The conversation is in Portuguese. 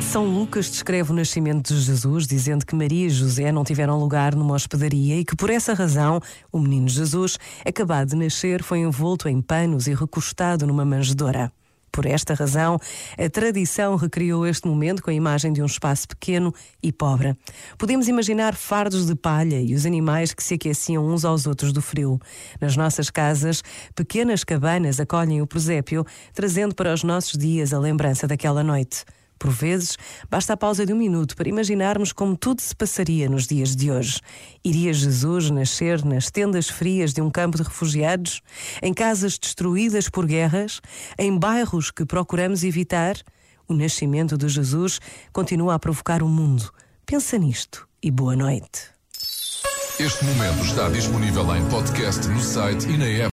São Lucas descreve o nascimento de Jesus, dizendo que Maria e José não tiveram lugar numa hospedaria e que, por essa razão, o menino Jesus, acabado de nascer, foi envolto em panos e recostado numa manjedoura. Por esta razão, a tradição recriou este momento com a imagem de um espaço pequeno e pobre. Podemos imaginar fardos de palha e os animais que se aqueciam uns aos outros do frio. Nas nossas casas, pequenas cabanas acolhem o presépio, trazendo para os nossos dias a lembrança daquela noite. Por vezes, basta a pausa de um minuto para imaginarmos como tudo se passaria nos dias de hoje. Iria Jesus nascer nas tendas frias de um campo de refugiados? Em casas destruídas por guerras? Em bairros que procuramos evitar? O nascimento de Jesus continua a provocar o mundo. Pensa nisto e boa noite. Este momento está disponível em podcast no site e na app.